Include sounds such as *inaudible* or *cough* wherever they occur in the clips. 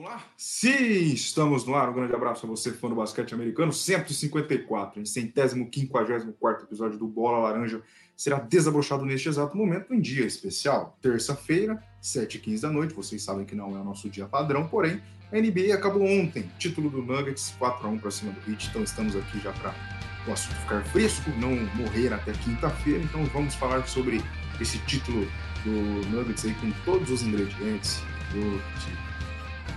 Vamos lá? Sim, estamos no ar. Um grande abraço a você, fã do basquete americano. 154, em centésimo, quinquagésimo quarto episódio do Bola Laranja será desabrochado neste exato momento, em dia especial. Terça-feira, 7h15 da noite. Vocês sabem que não é o nosso dia padrão, porém, a NBA acabou ontem. Título do Nuggets, 4x1 para cima do Heat. Então estamos aqui já para o assunto ficar fresco, não morrer até quinta-feira. Então vamos falar sobre esse título do Nuggets aí com todos os ingredientes do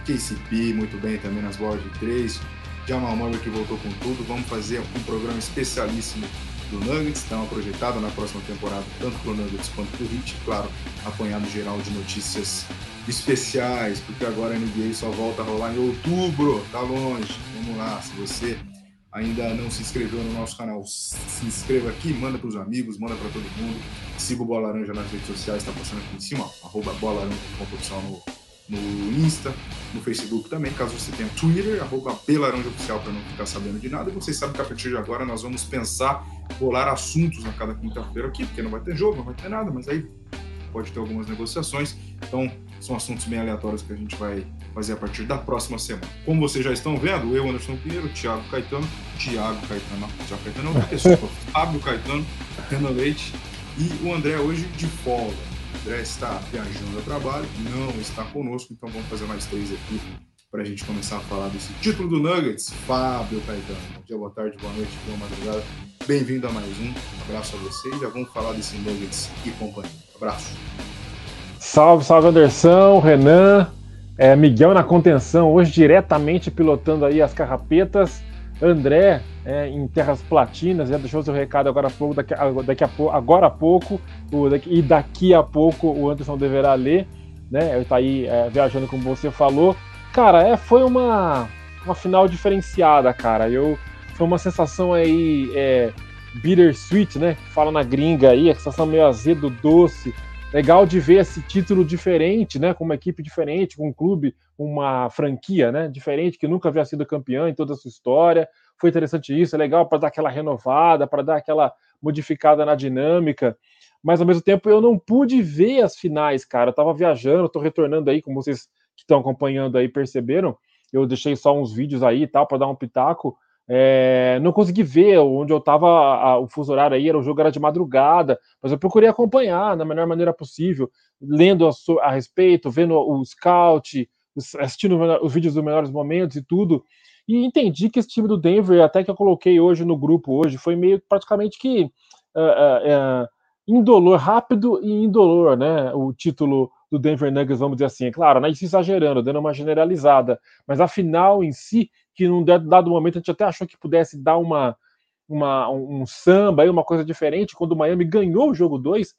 KCP muito bem também nas bolas de três. Jamal Murray que voltou com tudo. Vamos fazer um programa especialíssimo do Nuggets, dá uma projetada na próxima temporada, tanto para o Nuggets quanto para o Heat, claro, apanhado geral de notícias especiais, porque agora a NBA só volta a rolar em outubro, tá longe. Vamos lá, se você ainda não se inscreveu no nosso canal, se inscreva aqui, manda para os amigos, manda para todo mundo. Siga o Bola Laranja nas redes sociais, está passando aqui em cima, arroba Bola Laranja no no Insta, no Facebook também, caso você tenha Twitter, arroba Oficial para não ficar sabendo de nada. E vocês sabem que a partir de agora nós vamos pensar, rolar assuntos na cada quinta-feira aqui, porque não vai ter jogo, não vai ter nada, mas aí pode ter algumas negociações. Então, são assuntos bem aleatórios que a gente vai fazer a partir da próxima semana. Como vocês já estão vendo, eu, Anderson Pinheiro, Thiago Caetano, Thiago Caetano, Thiago Caetano é outra pessoa, *laughs* Fábio Caetano, Renan Leite e o André hoje de folga. André está viajando a trabalho, não está conosco, então vamos fazer mais três aqui para a gente começar a falar desse título do Nuggets. Fábio Caetano, bom dia, boa tarde, boa noite, boa madrugada. Bem-vindo a mais um. Abraço a vocês. Já vamos falar desse Nuggets e companhia. Abraço. Salve, salve Anderson, Renan, é, Miguel na contenção, hoje diretamente pilotando aí as carrapetas. André é, em Terras Platinas, já deixou seu recado agora pouco, daqui, daqui a agora pouco, o, daqui, e daqui a pouco o Anderson deverá ler, né? Ele tá aí é, viajando como você falou. Cara, é, foi uma, uma final diferenciada, cara. Eu, foi uma sensação aí é, bittersweet, né? Fala na gringa aí, a sensação meio azedo, doce. Legal de ver esse título diferente, né? Com uma equipe diferente, com um clube, uma franquia, né? Diferente, que nunca havia sido campeão em toda a sua história foi interessante isso, é legal para dar aquela renovada, para dar aquela modificada na dinâmica. Mas ao mesmo tempo eu não pude ver as finais, cara. Eu tava viajando, tô retornando aí, como vocês que estão acompanhando aí perceberam. Eu deixei só uns vídeos aí e tal para dar um pitaco. É, não consegui ver onde eu tava, a, o fuso horário aí, era, o jogo era de madrugada, mas eu procurei acompanhar da melhor maneira possível, lendo a, a respeito, vendo o scout, assistindo os vídeos dos melhores momentos e tudo. E entendi que esse time do Denver, até que eu coloquei hoje no grupo hoje, foi meio praticamente que uh, uh, indolor, rápido e indolor, né? O título do Denver Nuggets, vamos dizer assim. É claro, né? Isso exagerando, dando uma generalizada. Mas a final em si, que num dado momento a gente até achou que pudesse dar uma, uma um samba, uma coisa diferente, quando o Miami ganhou o jogo 2,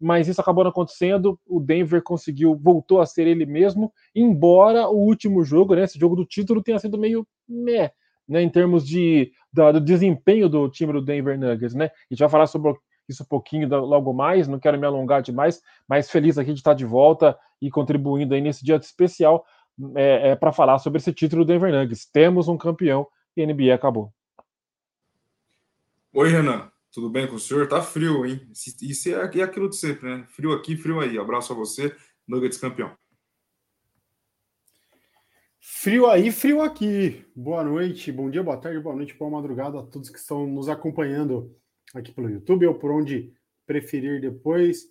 mas isso acabou não acontecendo. O Denver conseguiu, voltou a ser ele mesmo, embora o último jogo, né, esse jogo do título, tenha sido meio meh, né, em termos de, da, do desempenho do time do Denver Nuggets. Né? A gente vai falar sobre isso um pouquinho logo mais, não quero me alongar demais, mas feliz aqui de estar de volta e contribuindo aí nesse dia especial é, é para falar sobre esse título do Denver Nuggets. Temos um campeão e a NBA acabou. Oi, Renan. Tudo bem com o senhor? Tá frio, hein? Isso é, é aquilo de sempre, né? Frio aqui, frio aí. Abraço a você, Nuggets campeão. Frio aí, frio aqui. Boa noite, bom dia, boa tarde, boa noite, boa madrugada a todos que estão nos acompanhando aqui pelo YouTube ou por onde preferir depois.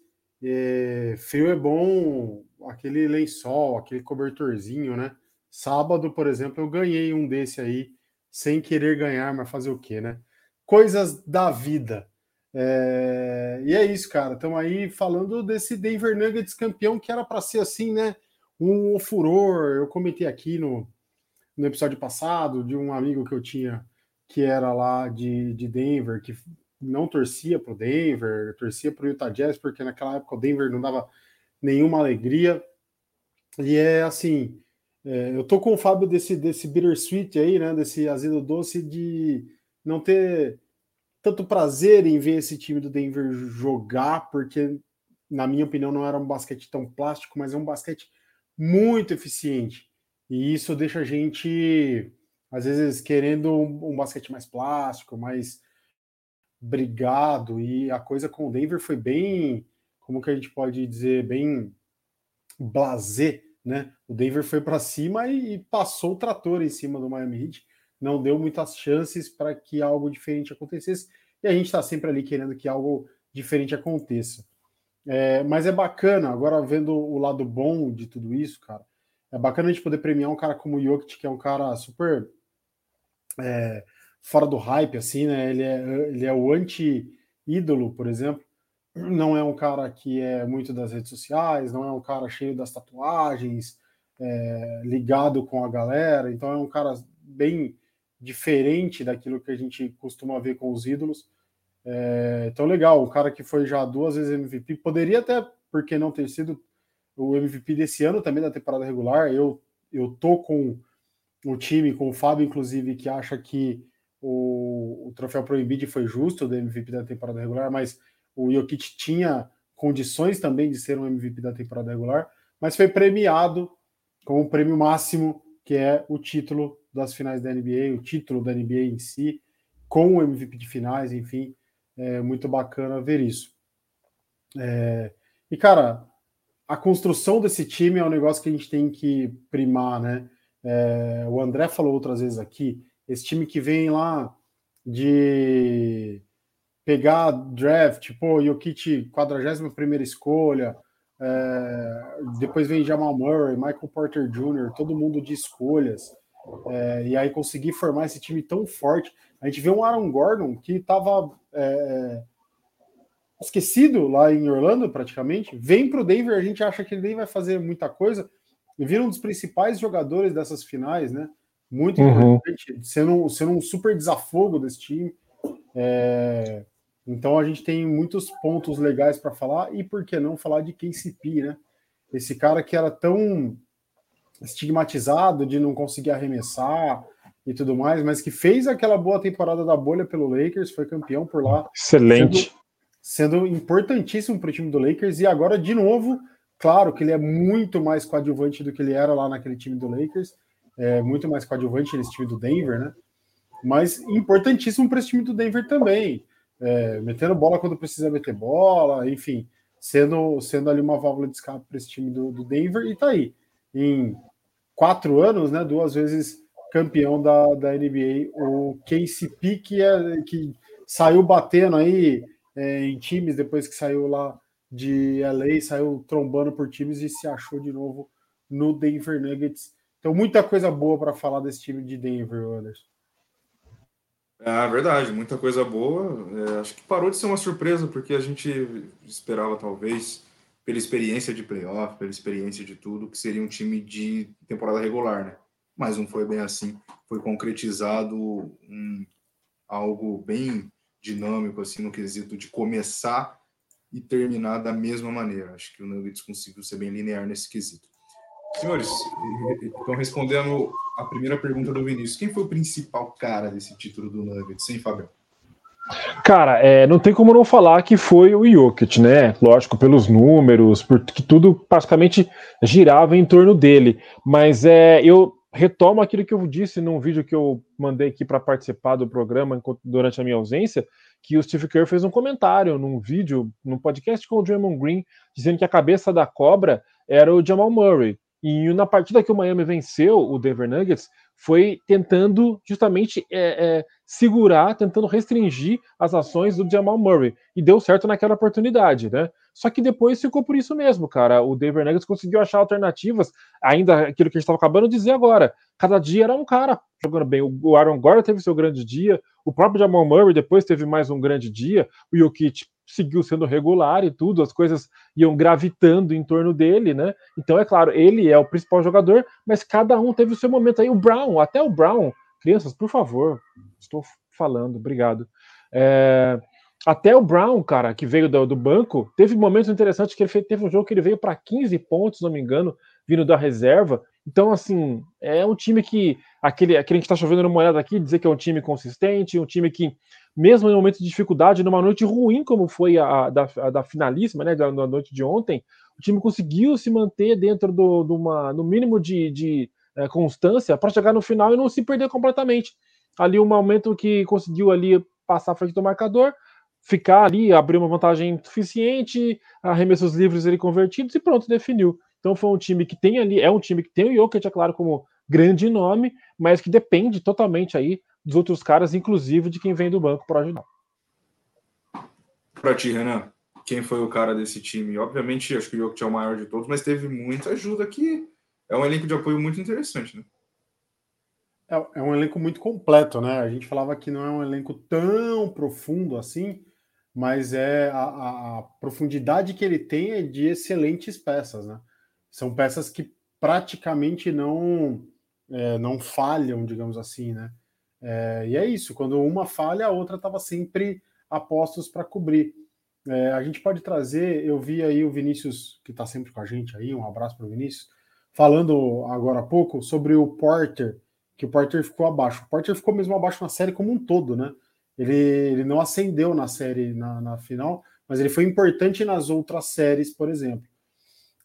É, frio é bom, aquele lençol, aquele cobertorzinho, né? Sábado, por exemplo, eu ganhei um desse aí, sem querer ganhar, mas fazer o quê, né? coisas da vida. É... E é isso, cara. Estamos aí falando desse Denver Nuggets campeão que era para ser assim, né? Um furor. Eu comentei aqui no, no episódio passado de um amigo que eu tinha que era lá de, de Denver, que não torcia para o Denver, torcia para o Utah Jazz, porque naquela época o Denver não dava nenhuma alegria. E é assim, é, eu tô com o Fábio desse, desse bittersweet aí, né? Desse azedo doce de não ter tanto prazer em ver esse time do Denver jogar, porque, na minha opinião, não era um basquete tão plástico, mas é um basquete muito eficiente. E isso deixa a gente, às vezes, querendo um, um basquete mais plástico, mais brigado. E a coisa com o Denver foi bem, como que a gente pode dizer, bem blazer né? O Denver foi para cima e, e, passou o trator em cima do Miami Heat, não deu muitas chances para que algo diferente acontecesse. E a gente está sempre ali querendo que algo diferente aconteça. É, mas é bacana, agora vendo o lado bom de tudo isso, cara, é bacana a gente poder premiar um cara como o Jokic, que é um cara super é, fora do hype, assim, né? Ele é, ele é o anti-ídolo, por exemplo. Não é um cara que é muito das redes sociais, não é um cara cheio das tatuagens, é, ligado com a galera. Então é um cara bem diferente daquilo que a gente costuma ver com os ídolos. É, então, legal, o cara que foi já duas vezes MVP, poderia até, por que não ter sido o MVP desse ano também da temporada regular. Eu, eu tô com o time, com o Fábio, inclusive, que acha que o, o troféu proibido foi justo do MVP da temporada regular, mas o Jokic tinha condições também de ser um MVP da temporada regular, mas foi premiado com o prêmio máximo, que é o título das finais da NBA, o título da NBA em si, com o MVP de finais, enfim, é muito bacana ver isso. É, e, cara, a construção desse time é um negócio que a gente tem que primar, né? É, o André falou outras vezes aqui, esse time que vem lá de pegar draft, pô, Jokic, 41 escolha, é, depois vem Jamal Murray, Michael Porter Jr., todo mundo de escolhas, é, e aí conseguir formar esse time tão forte. A gente vê um Aaron Gordon que estava é, esquecido lá em Orlando, praticamente, vem para o Denver, a gente acha que ele nem vai fazer muita coisa, e vira um dos principais jogadores dessas finais, né? Muito uhum. importante, sendo, sendo um super desafogo desse time. É, então a gente tem muitos pontos legais para falar, e por que não falar de KCP, né? Esse cara que era tão estigmatizado de não conseguir arremessar e tudo mais, mas que fez aquela boa temporada da bolha pelo Lakers, foi campeão por lá. Excelente. Sendo, sendo importantíssimo para o time do Lakers, e agora, de novo, claro que ele é muito mais coadjuvante do que ele era lá naquele time do Lakers, é muito mais coadjuvante nesse time do Denver, né? Mas importantíssimo para esse time do Denver também. É, metendo bola quando precisa meter bola, enfim, sendo, sendo ali uma válvula de escape para esse time do, do Denver, e tá aí em quatro anos, né, duas vezes campeão da, da NBA, o KCP, que, é, que saiu batendo aí é, em times depois que saiu lá de LA, saiu trombando por times e se achou de novo no Denver Nuggets. Então, muita coisa boa para falar desse time de Denver, Anderson. É verdade, muita coisa boa. É, acho que parou de ser uma surpresa, porque a gente esperava, talvez, pela experiência de playoff, pela experiência de tudo, que seria um time de temporada regular, né? Mas não foi bem assim. Foi concretizado um, algo bem dinâmico, assim, no quesito de começar e terminar da mesma maneira. Acho que o Nuggets conseguiu ser bem linear nesse quesito. Senhores, então respondendo a primeira pergunta do Vinícius, quem foi o principal cara desse título do Nuggets, hein, Fabião? Cara, é, não tem como não falar que foi o Jokic, né? Lógico, pelos números, porque tudo praticamente girava em torno dele. Mas é, eu retomo aquilo que eu disse num vídeo que eu mandei aqui para participar do programa durante a minha ausência, que o Steve Kerr fez um comentário num vídeo, num podcast com o Draymond Green, dizendo que a cabeça da cobra era o Jamal Murray. E na partida que o Miami venceu o Denver Nuggets, foi tentando justamente é, é, segurar, tentando restringir as ações do Jamal Murray. E deu certo naquela oportunidade, né? Só que depois ficou por isso mesmo, cara. O Denver Nuggets conseguiu achar alternativas, ainda aquilo que a gente estava acabando de dizer agora. Cada dia era um cara jogando bem. O Aaron Gordon teve seu grande dia, o próprio Jamal Murray depois teve mais um grande dia, o Jokic seguiu sendo regular e tudo, as coisas iam gravitando em torno dele, né? Então, é claro, ele é o principal jogador, mas cada um teve o seu momento aí. O Brown, até o Brown, crianças, por favor, estou falando, obrigado. É, até o Brown, cara, que veio do, do, banco, teve momentos interessantes que ele fez, teve um jogo que ele veio para 15 pontos, se não me engano, vindo da reserva. Então, assim, é um time que. Aquele, aquele que está chovendo numa olhada aqui, dizer que é um time consistente, um time que mesmo em momentos de dificuldade, numa noite ruim como foi a, a da, a da finalíssima, né, da, da, noite de ontem, o time conseguiu se manter dentro do, do uma, no mínimo de, de é, constância para chegar no final e não se perder completamente. Ali um momento que conseguiu ali passar a frente do marcador, ficar ali, abrir uma vantagem suficiente, arremessos livres ele convertidos e pronto, definiu. Então foi um time que tem ali, é um time que tem o Jokic, é claro, como grande nome, mas que depende totalmente aí dos outros caras, inclusive de quem vem do banco para ajudar. Para ti, Renan, quem foi o cara desse time? Obviamente, acho que o Jokic é o maior de todos, mas teve muita ajuda que é um elenco de apoio muito interessante, né? É, é, um elenco muito completo, né? A gente falava que não é um elenco tão profundo assim, mas é a, a profundidade que ele tem é de excelentes peças, né? São peças que praticamente não é, não falham, digamos assim, né? É, e é isso, quando uma falha, a outra estava sempre a postos para cobrir. É, a gente pode trazer, eu vi aí o Vinícius, que está sempre com a gente aí, um abraço para o Vinícius, falando agora há pouco sobre o Porter, que o Porter ficou abaixo. O Porter ficou mesmo abaixo na série como um todo, né? Ele, ele não ascendeu na série na, na final, mas ele foi importante nas outras séries, por exemplo.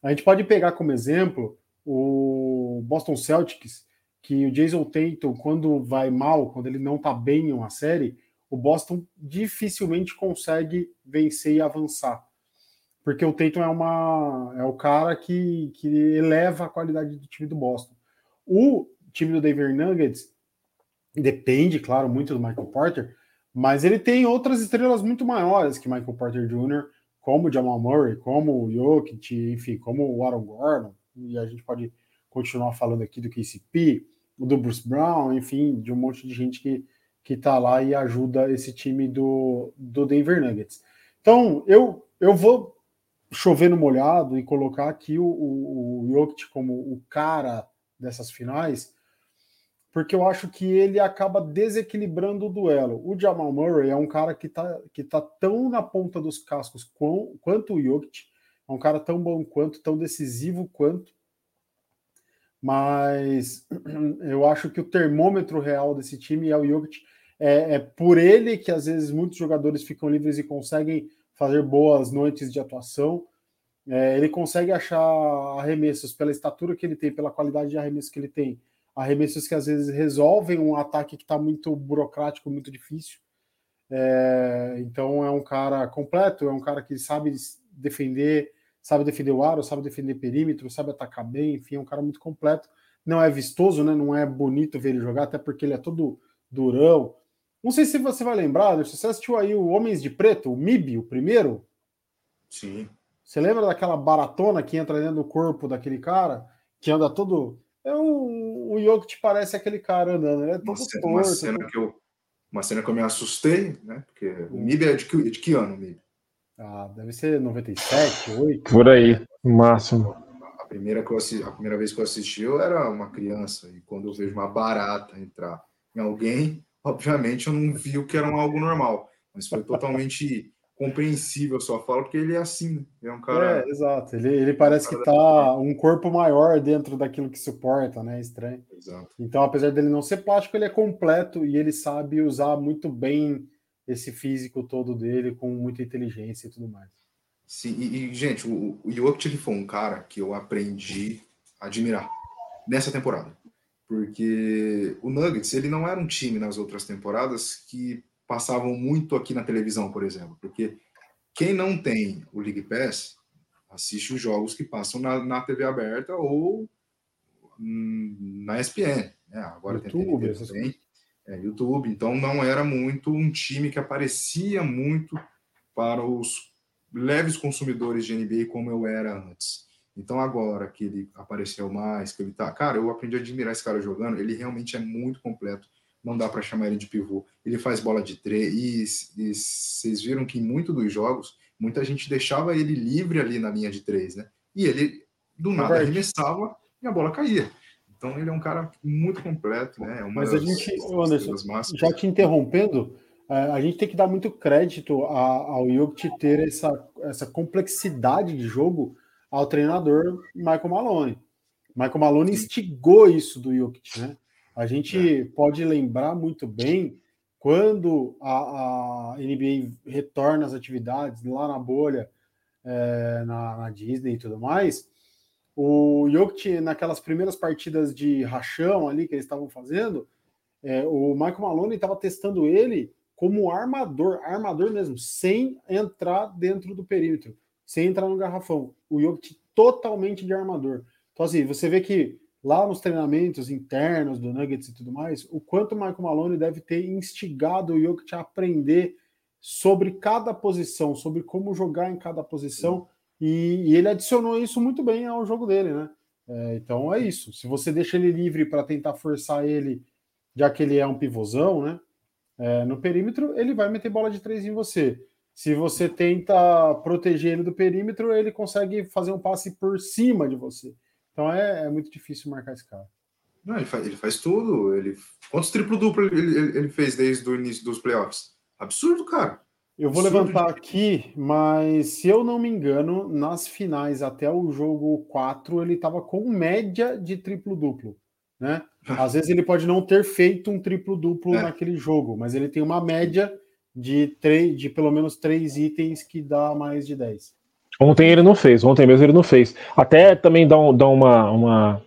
A gente pode pegar como exemplo o Boston Celtics, que o Jason Tatum, quando vai mal, quando ele não tá bem em uma série, o Boston dificilmente consegue vencer e avançar. Porque o Tatum é, uma, é o cara que, que eleva a qualidade do time do Boston. O time do Denver Nuggets depende, claro, muito do Michael Porter, mas ele tem outras estrelas muito maiores que Michael Porter Jr., como o Jamal Murray, como o Jokic, enfim, como o Aaron Gordon, e a gente pode continuar falando aqui do KCP, do Bruce Brown, enfim, de um monte de gente que que está lá e ajuda esse time do, do Denver Nuggets. Então, eu, eu vou chover no molhado e colocar aqui o, o, o Jokic como o cara dessas finais, porque eu acho que ele acaba desequilibrando o duelo. O Jamal Murray é um cara que está que tá tão na ponta dos cascos com, quanto o Jokic, é um cara tão bom quanto, tão decisivo quanto, mas *clears throat* eu acho que o termômetro real desse time é o Jokic. É, é, por ele que às vezes muitos jogadores ficam livres e conseguem fazer boas noites de atuação. É, ele consegue achar arremessos pela estatura que ele tem, pela qualidade de arremesso que ele tem, arremessos que às vezes resolvem um ataque que está muito burocrático, muito difícil. É, então é um cara completo, é um cara que sabe defender, sabe defender o aro, sabe defender perímetro, sabe atacar bem, enfim, é um cara muito completo. Não é vistoso, né? Não é bonito ver ele jogar, até porque ele é todo durão. Não sei se você vai lembrar, você assistiu aí o Homens de Preto, o MIB, o primeiro? Sim. Você lembra daquela baratona que entra dentro do corpo daquele cara, que anda todo. O, Jokic parece aquele cara andando, ele é todo uma cena, torto. Uma cena, que eu, uma cena que eu me assustei, né? Porque o MIB é de que, de que ano, o MIB? Ah, deve ser 97, 8. Por aí, no máximo. A primeira, que eu assisti, a primeira vez que eu assisti, eu era uma criança, e quando eu vejo uma barata entrar em alguém, obviamente eu não vi o que era um algo normal, mas foi totalmente compreensível a sua fala, porque ele é assim, né? é um cara... É, exato, ele, ele parece que tá um corpo maior dentro daquilo que suporta, né, estranho. Exato. Então, apesar dele não ser plástico, ele é completo e ele sabe usar muito bem esse físico todo dele, com muita inteligência e tudo mais. Sim, e, e gente, o, o Jokic foi um cara que eu aprendi a admirar nessa temporada. Porque o Nuggets, ele não era um time nas outras temporadas que passavam muito aqui na televisão, por exemplo. Porque quem não tem o League Pass assiste os jogos que passam na, na TV aberta ou na ESPN. Né? Agora YouTube, tem também. É, YouTube. Então não era muito um time que aparecia muito para os leves consumidores de NBA como eu era antes. Então, agora que ele apareceu mais, que ele tá. Cara, eu aprendi a admirar esse cara jogando, ele realmente é muito completo. Não dá para chamar ele de pivô. Ele faz bola de três. E, e vocês viram que em muitos dos jogos, muita gente deixava ele livre ali na linha de três, né? E ele, do nada, arremessava e a bola caía. Então, ele é um cara muito completo, né? É uma Mas a gente, Anderson, já te interrompendo, é, a gente tem que dar muito crédito ao Jokic ter essa, essa complexidade de jogo ao treinador Michael Malone. Michael Malone instigou isso do Jokic, né? A gente é. pode lembrar muito bem quando a, a, NBA retorna às atividades lá na bolha, é, na, na, Disney e tudo mais, o Jokic, naquelas primeiras partidas de rachão ali que eles estavam fazendo, é, o Michael Malone estava testando ele como armador, armador mesmo, sem entrar dentro do perímetro sem entrar no garrafão. O Jokic totalmente de armador. Então, assim, você vê que lá nos treinamentos internos do Nuggets e tudo mais, o quanto o Michael Malone deve ter instigado o Jokic a aprender sobre cada posição, sobre como jogar em cada posição, e, e ele adicionou isso muito bem ao jogo dele, né? É, então é isso. Se você deixa ele livre para tentar forçar ele, já que ele é um pivôzão, né? É, no perímetro, ele vai meter bola de três em você. Se você tenta proteger ele do perímetro, ele consegue fazer um passe por cima de você. Então é, é muito difícil marcar esse cara. Não, ele, faz, ele faz tudo. Ele, quantos triplo-duplo ele, ele, ele, fez desde o início dos playoffs? Absurdo, cara. Eu vou Absurdo levantar de... aqui, mas se eu não me engano, nas finais até o jogo 4, ele estava com média de triplo-duplo. Né? *laughs* Às vezes ele pode não ter feito um triplo-duplo é. naquele jogo, mas ele tem uma média de, três, de pelo menos três itens que dá mais de 10. Ontem ele não fez, ontem mesmo ele não fez. Até também dá, um, dá uma, uma,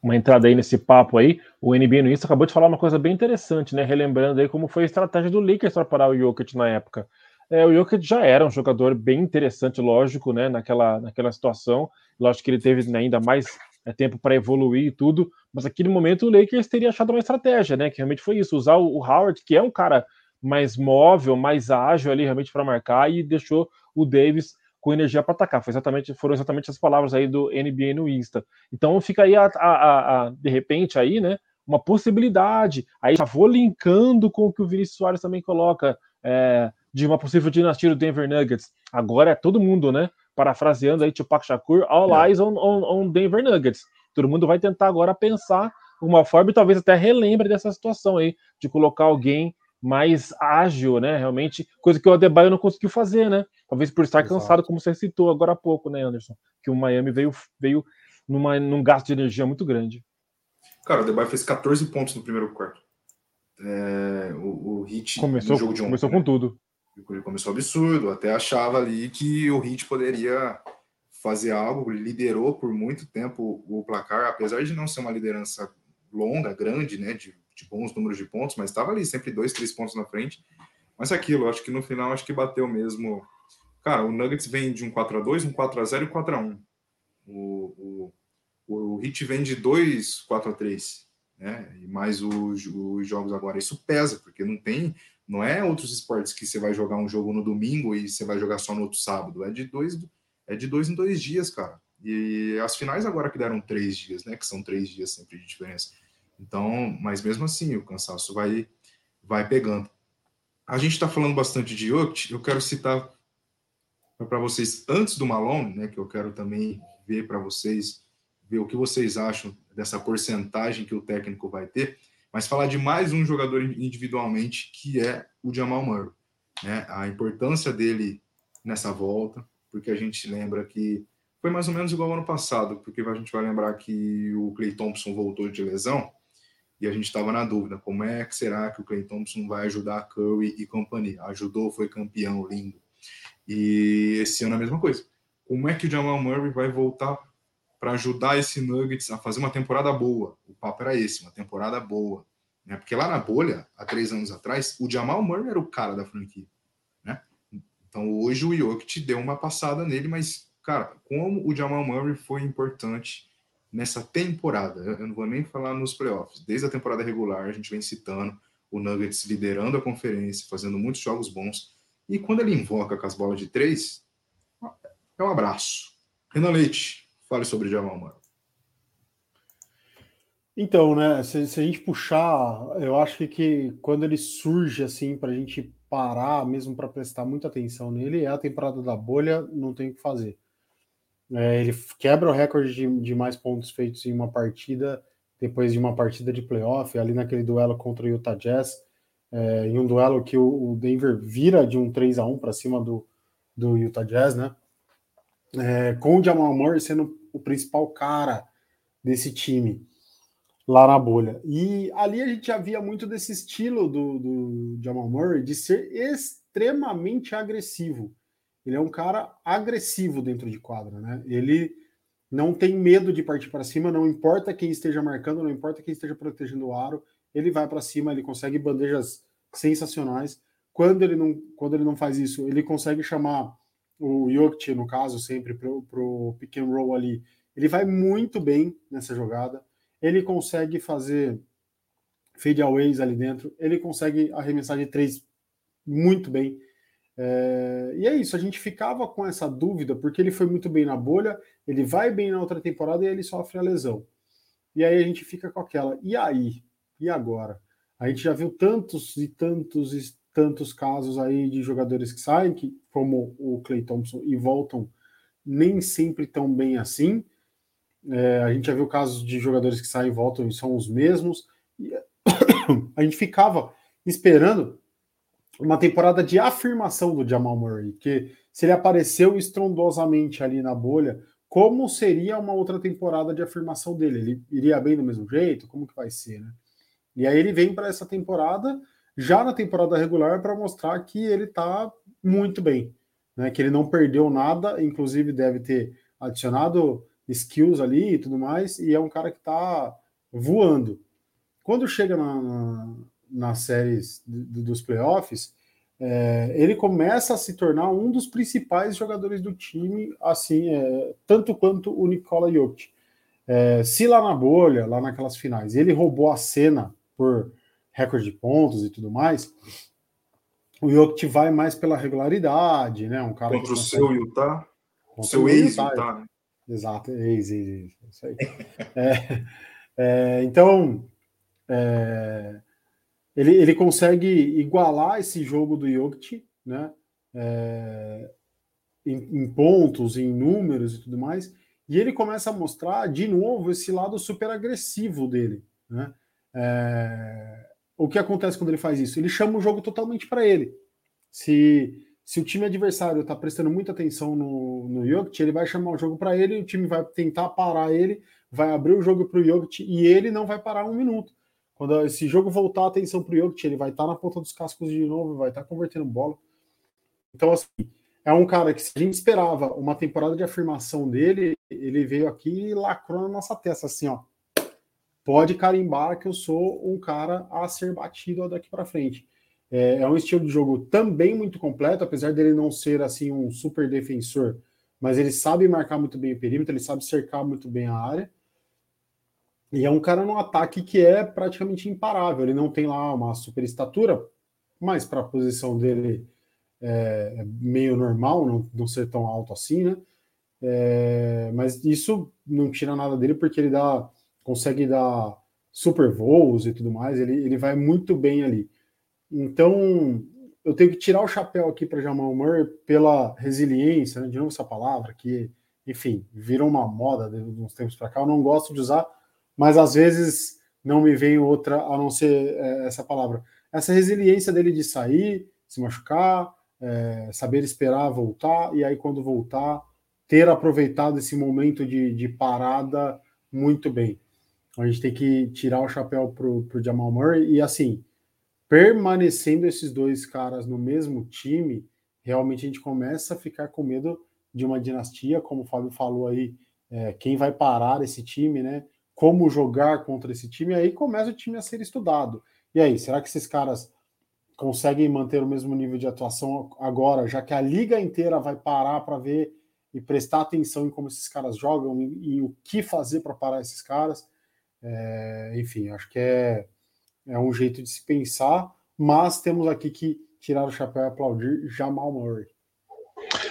uma entrada aí nesse papo aí, o NBA no Insta acabou de falar uma coisa bem interessante, né? Relembrando aí como foi a estratégia do Lakers para parar o Jokic na época. É, o Jokic já era um jogador bem interessante, lógico, né? Naquela, naquela situação. Lógico que ele teve né, ainda mais é, tempo para evoluir e tudo, mas naquele momento o Lakers teria achado uma estratégia, né? Que realmente foi isso, usar o, o Howard, que é um cara mais móvel, mais ágil ali realmente para marcar e deixou o Davis com energia para atacar. Foi exatamente, foram exatamente as palavras aí do NBA no Insta. Então fica aí a, a, a, de repente aí, né, uma possibilidade. Aí já vou linkando com o que o Vinícius Soares também coloca é, de uma possível dinastia do Denver Nuggets. Agora é todo mundo, né? Parafraseando aí Tupac Shakur, all é. eyes on, on, on Denver Nuggets. Todo mundo vai tentar agora pensar uma forma e talvez até relembre dessa situação aí de colocar alguém mais ágil, né? Realmente, coisa que o Adebayo não conseguiu fazer, né? Talvez por estar Exato. cansado, como você citou agora há pouco, né, Anderson? Que o Miami veio, veio numa, num gasto de energia muito grande. Cara, o Adebayo fez 14 pontos no primeiro quarto. É, o, o Hit começou, jogo de ontem, começou com né? tudo. Ele começou absurdo, até achava ali que o Hit poderia fazer algo, liderou por muito tempo o placar, apesar de não ser uma liderança longa, grande, né, de de bons números de pontos, mas estava ali sempre dois, três pontos na frente. Mas é aquilo, acho que no final acho que bateu mesmo. Cara, o Nuggets vem de um 4 a 2 um 4 a 0 e 4 a 1 O, o, o Heat vem de 2, 4 a 3 né? E mais os, os jogos agora. Isso pesa, porque não tem. Não é outros esportes que você vai jogar um jogo no domingo e você vai jogar só no outro sábado. É de dois, é de dois em dois dias, cara. E as finais agora que deram três dias, né? Que são três dias sempre de diferença. Então, mas mesmo assim, o cansaço vai, vai pegando. A gente está falando bastante de Jokic, eu quero citar para vocês antes do Malone, né, que eu quero também ver para vocês, ver o que vocês acham dessa porcentagem que o técnico vai ter, mas falar de mais um jogador individualmente, que é o Jamal Murray. Né, a importância dele nessa volta, porque a gente lembra que foi mais ou menos igual ao ano passado, porque a gente vai lembrar que o Clay Thompson voltou de lesão, e a gente estava na dúvida, como é que será que o Clay Thompson vai ajudar Curry e companhia? Ajudou, foi campeão, lindo. E esse ano a mesma coisa. Como é que o Jamal Murray vai voltar para ajudar esse Nuggets a fazer uma temporada boa? O papo era esse, uma temporada boa. Né? Porque lá na bolha, há três anos atrás, o Jamal Murray era o cara da franquia. Né? Então hoje o Jokic deu uma passada nele, mas, cara, como o Jamal Murray foi importante nessa temporada. Eu não vou nem falar nos playoffs. Desde a temporada regular, a gente vem citando o Nuggets liderando a conferência, fazendo muitos jogos bons. E quando ele invoca com as bolas de três, é um abraço. Renan Leite, fale sobre Jamal Murray. Então, né, se, se, a gente puxar, eu acho que, que quando ele surge assim, para a gente parar mesmo para prestar muita atenção nele, é a temporada da bolha, não tem o que fazer. É, ele quebra o recorde de, de, mais pontos feitos em uma partida, depois de uma partida de playoff, ali naquele duelo contra o Utah Jazz, é, em um duelo que o, o, Denver vira de um 3 a 1 para cima do, do Utah Jazz, né? É, com o Jamal Murray sendo o principal cara desse time lá na bolha. E ali a gente já via muito desse estilo do, do Jamal Murray de ser extremamente agressivo. Ele é um cara agressivo dentro de quadra, né? Ele não tem medo de partir para cima, não importa quem esteja marcando, não importa quem esteja protegendo o aro, ele vai para cima, ele consegue bandejas sensacionais. Quando ele não, quando ele não faz isso, ele consegue chamar o Jokic, no caso, sempre para o pick and roll ali, ele vai muito bem nessa jogada. Ele consegue fazer fadeaways ali dentro, ele consegue arremessar de três muito bem. É, e é isso, a gente ficava com essa dúvida, porque ele foi muito bem na bolha, ele vai bem na outra temporada e ele sofre a lesão. E aí a gente fica com aquela, e aí? E agora? A gente já viu tantos e tantos e tantos casos aí de jogadores que saem, que, como o Clay Thompson, e voltam nem sempre tão bem assim. É, a gente já viu casos de jogadores que saem e voltam e são os mesmos. E *coughs* a gente ficava esperando uma temporada de afirmação do Jamal Murray, que se ele apareceu estrondosamente ali na bolha, como seria uma outra temporada de afirmação dele? Ele iria bem do mesmo jeito? Como que vai ser, né? E aí ele vem para essa temporada, já na temporada regular, para mostrar que ele está muito bem, né? Que ele não perdeu nada, inclusive deve ter adicionado skills ali e tudo mais, e é um cara que está voando. Quando chega na, na, nas séries dos playoffs, é, ele começa a se tornar um dos principais jogadores do time, assim, é, tanto quanto o Nikola Jokic. É, se lá na bolha, lá naquelas finais, ele roubou a cena por recorde de pontos e tudo mais, o Jokic vai mais pela regularidade, né? Um cara contra o seu Utah, contra seu ex-Utah, né? Exato, ex, ex, ex, isso aí. *laughs* é, é, então, é, ele, ele consegue igualar esse jogo do Jokic, né? É, em, em, pontos, em números e tudo mais, e ele começa a mostrar de novo esse lado super agressivo dele, né? É, o que acontece quando ele faz isso? Ele chama o jogo totalmente para ele. Se, se o time adversário está prestando muita atenção no, no Jokic, ele vai chamar o jogo para ele, o time vai tentar parar ele, vai abrir o jogo para o Jokic e ele não vai parar um minuto. Quando esse jogo voltar a atenção para o Jokic, ele vai estar tá na ponta dos cascos de novo, vai estar tá convertendo bola. Então, assim, é um cara que se a gente esperava uma temporada de afirmação dele, ele veio aqui e lacrou na nossa testa, assim, ó. Pode carimbar que eu sou um cara a ser batido daqui para frente. É, é um estilo de jogo também muito completo, apesar dele não ser assim um super defensor, mas ele sabe marcar muito bem o perímetro, ele sabe cercar muito bem a área. E é um cara no ataque que é praticamente imparável. Ele não tem lá uma super estatura, mas para a posição dele é, é, meio normal, não, não ser tão alto assim, né? É, mas isso não tira nada dele porque ele dá, consegue dar super voos e tudo mais. Ele, ele vai muito bem ali. Então eu tenho que tirar o chapéu aqui para Jamal Murray pela resiliência, né? de novo essa palavra que, enfim, virou uma moda de uns tempos para cá. Eu não gosto de usar mas às vezes não me vem outra a não ser é, essa palavra. Essa resiliência dele de sair, se machucar, é, saber esperar voltar, e aí quando voltar, ter aproveitado esse momento de, de parada muito bem. A gente tem que tirar o chapéu para o Jamal Murray e assim, permanecendo esses dois caras no mesmo time, realmente a gente começa a ficar com medo de uma dinastia, como o Fábio falou aí, é, quem vai parar esse time, né? Como jogar contra esse time, aí começa o time a ser estudado. E aí, será que esses caras conseguem manter o mesmo nível de atuação agora, já que a liga inteira vai parar para ver e prestar atenção em como esses caras jogam e, e o que fazer para parar esses caras? É, enfim, acho que é, é um jeito de se pensar, mas temos aqui que tirar o chapéu e aplaudir Jamal Murray.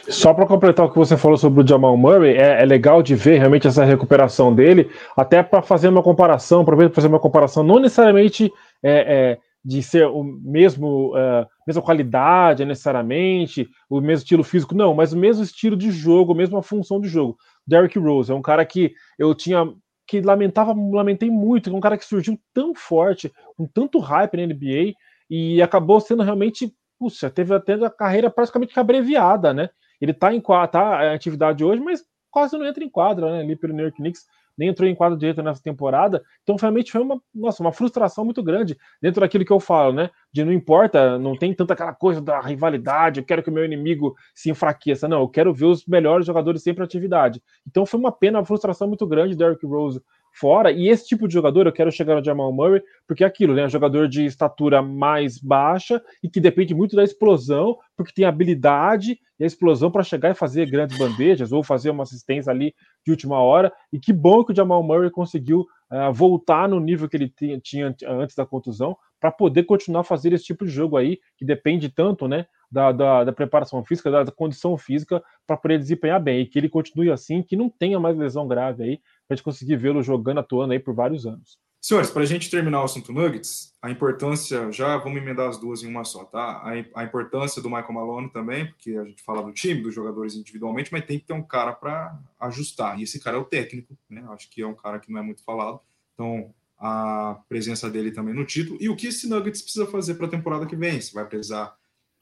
Só para completar o que você falou sobre o Jamal Murray, é, é legal de ver realmente essa recuperação dele, até para fazer uma comparação, aproveito para fazer uma comparação, não necessariamente é, é, de ser o mesmo, uh, mesma qualidade necessariamente, o mesmo estilo físico, não, mas o mesmo estilo de jogo, a mesma função de jogo. Derrick Rose é um cara que eu tinha que lamentava, lamentei muito, é um cara que surgiu tão forte, com tanto hype na NBA e acabou sendo realmente, puxa, teve até a carreira praticamente abreviada, né? Ele está em tá em atividade hoje, mas quase não entra em quadra, né? Ali pelo New York Knicks, nem entrou em quadra direito nessa temporada. Então, realmente foi uma, nossa, uma frustração muito grande dentro daquilo que eu falo, né? De não importa, não tem tanta aquela coisa da rivalidade, eu quero que o meu inimigo se enfraqueça. Não, eu quero ver os melhores jogadores sempre em atividade. Então, foi uma pena, uma frustração muito grande Derrick Rose fora. E esse tipo de jogador, eu quero chegar no Jamal Murray, porque é aquilo, né? Um jogador de estatura mais baixa e que depende muito da explosão, porque tem habilidade e a explosão para chegar e fazer grandes bandejas ou fazer uma assistência ali de última hora. E que bom que o Jamal Murray conseguiu uh, voltar no nível que ele tinha antes da contusão para poder continuar a fazer esse tipo de jogo aí, que depende tanto, né? Da, da, da, preparação física, da, da condição física, para poder desempenhar bem. E que ele continue assim, que não tenha mais lesão grave aí, a gente conseguir vê-lo jogando, atuando aí por vários anos. Senhores, para a gente terminar o assunto Nuggets, a importância, já vamos emendar as duas em uma só, tá? A, a importância do Michael Malone também, porque a gente fala do time, dos jogadores individualmente, mas tem que ter um cara para ajustar. E esse cara é o técnico, né? Acho que é um cara que não é muito falado. Então, a presença dele também no título. E o que esse Nuggets precisa fazer para a temporada que vem? Se vai precisar,